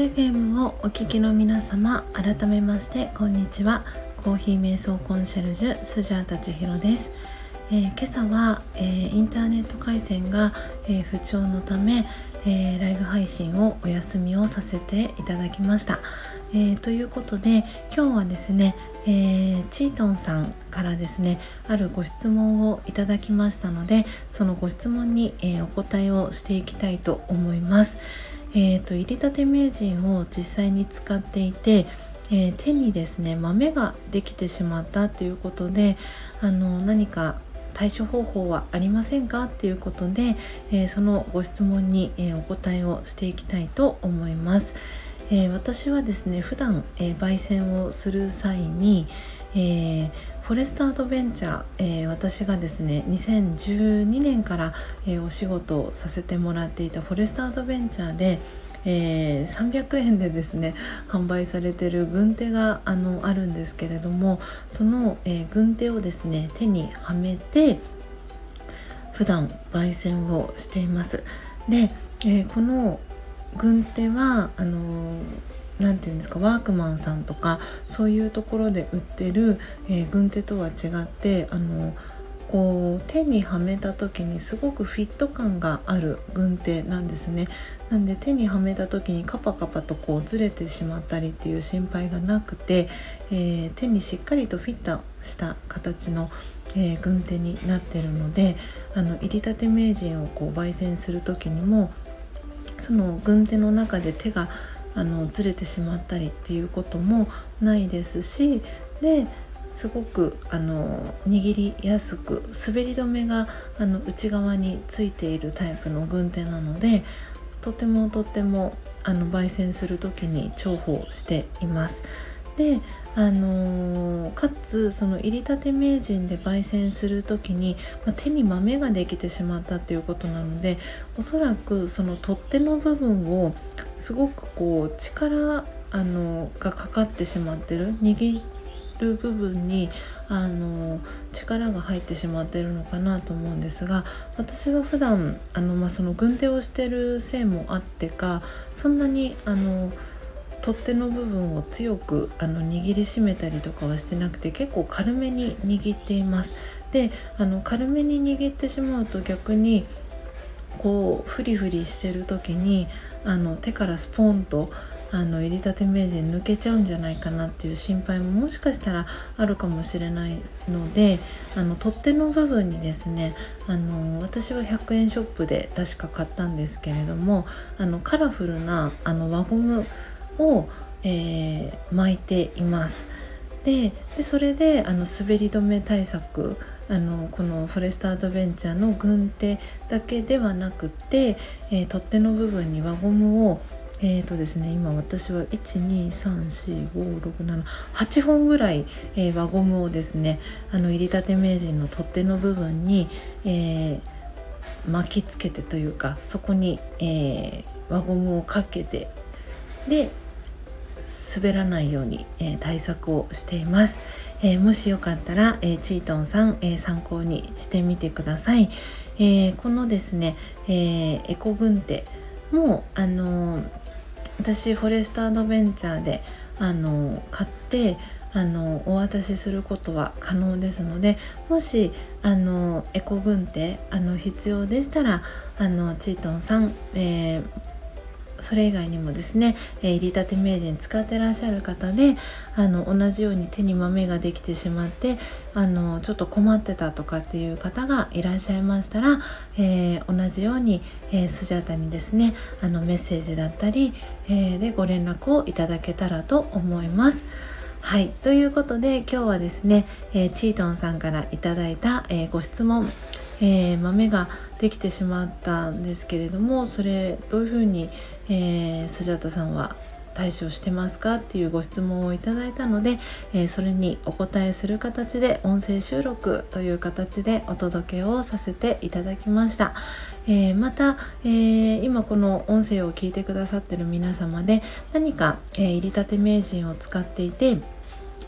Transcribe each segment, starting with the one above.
FM をお聞きの皆様改めましてこんにちは。コーヒー瞑想コンシェルジュスジャータチヒロです、えー、今朝は、えー、インターネット回線が、えー、不調のため、えライブ配信をお休みをさせていただきました、えということで今日はですね、えチートンさんからですねあるご質問をいただきましたのでそのご質問に、えお答えをしていきたいと思います。えーと、入りたて名人を実際に使っていて、えー、手にですね豆ができてしまったということであの何か対処方法はありませんか？ということで、えー、そのご質問に、えー、お答えをしていきたいと思います。え私はですね普段、え焙煎をする際に、えーフォレストアドベンチャー、えー、私がですね2012年から、え、お仕事をさせてもらっていたフォレストアドベンチャーで、えー、300円でですね販売されてる軍手があのあるんですけれどもその、え軍手をですね手にはめて普段焙煎をしています。で、えこの軍手はあの何て言うんですかワークマンさんとかそういうところで売ってる、えー、軍手とは違ってあのこう手にはめた時にすごくフィット感がある軍手なんですね。なんで手にはめた時にカパカパとこうずれてしまったりっていう心配がなくて、えー、手にしっかりとフィットした形の、えー、軍手になってるのであの入りたて名人をこう焙煎する時にもその軍手の中で手があのずれてしまったりっていうこともないですしですごくあの握りやすく滑り止めがあの内側についているタイプの軍手なのでとてもとてもあの焙煎する時に重宝しています。であのー、かつその入りたて名人で焙煎する時に、まあ、手に豆ができてしまったっていうことなのでおそらくその取っ手の部分をすごくこう力あのがかかってしまってる握る部分にあの力が入ってしまってるのかなと思うんですが私は普段あのまあその軍手をしてるせいもあってかそんなにあの取っ手の部分を強くあの握りしめたりとかはしてなくて結構軽めに握っています。であの軽めに握ってしまうと逆にこうフリフリしてる時にあの手からスポンとあの入りたて名人抜けちゃうんじゃないかなっていう心配ももしかしたらあるかもしれないのであの取っ手の部分にですねあの私は100円ショップで確か買ったんですけれどもあのカラフルなあの輪ゴムを、えー、巻いています。でそれであの滑り止め対策あのこのフォレストアドベンチャーの軍手だけではなくて、えー、取っ手の部分に輪ゴムをえーとですね、今私は12345678本ぐらい、えー、輪ゴムをですねあの入りたて名人の取っ手の部分に、えー、巻きつけてというかそこに、えー、輪ゴムをかけてで滑らないように、えー、対策をしています、えー、もしよかったら、えー、チートンさん、え参考にしてみてください、えこのですね、えエコ軍手もあの私フォレストアドベンチャーであの買ってあのお渡しすることは可能ですのでもしあのエコ軍手あの必要でしたらあのチートンさん、えー、それ以外にもですね、えー、入りたて名人使ってらっしゃる方であの同じように手に豆ができてしまってあのちょっと困ってたとかっていう方がいらっしゃいましたら、えー、同じように、えー、スジャタにですねあのメッセージだったり、えー、でご連絡をいただけたらと思います。はい。ということで今日はですね、えー、チートンさんからいただいた、えー、ご質問、えー、豆ができてしまったんですけれどもそれどういうふうに、えー、スジャタさんは対処してますかっていうご質問をいただいたので、えー、それにお答えする形で音声収録という形でお届けをさせていただきました、えー、また、えー、今この音声を聞いてくださってる皆様で何か、え入りたて名人を使っていて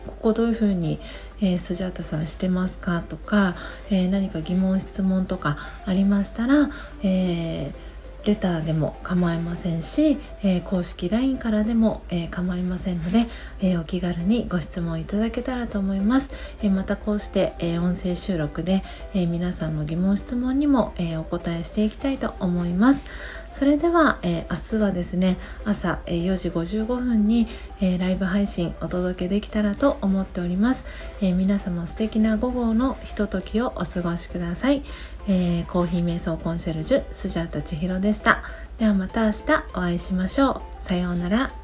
ここどういうふうに、えー、スジャータさんしてますかとか、えー、何か疑問質問とかありましたら、えー、レターでも構いませんし、え、公式 LINE からでも、え、構いませんので、え、お気軽にご質問いただけたらと思います、えまたこうして、え音声収録で、え皆さんの疑問質問にも、えお答えしていきたいと思います。それでは、え明日はですね朝、え4時55分に、えライブ配信お届けできたらと思っております、え皆様素敵な午後のひとときをお過ごしください、えコーヒー瞑想コンシェルジュスジャータ千尋でした。ではまた明日お会いしましょう。さようなら。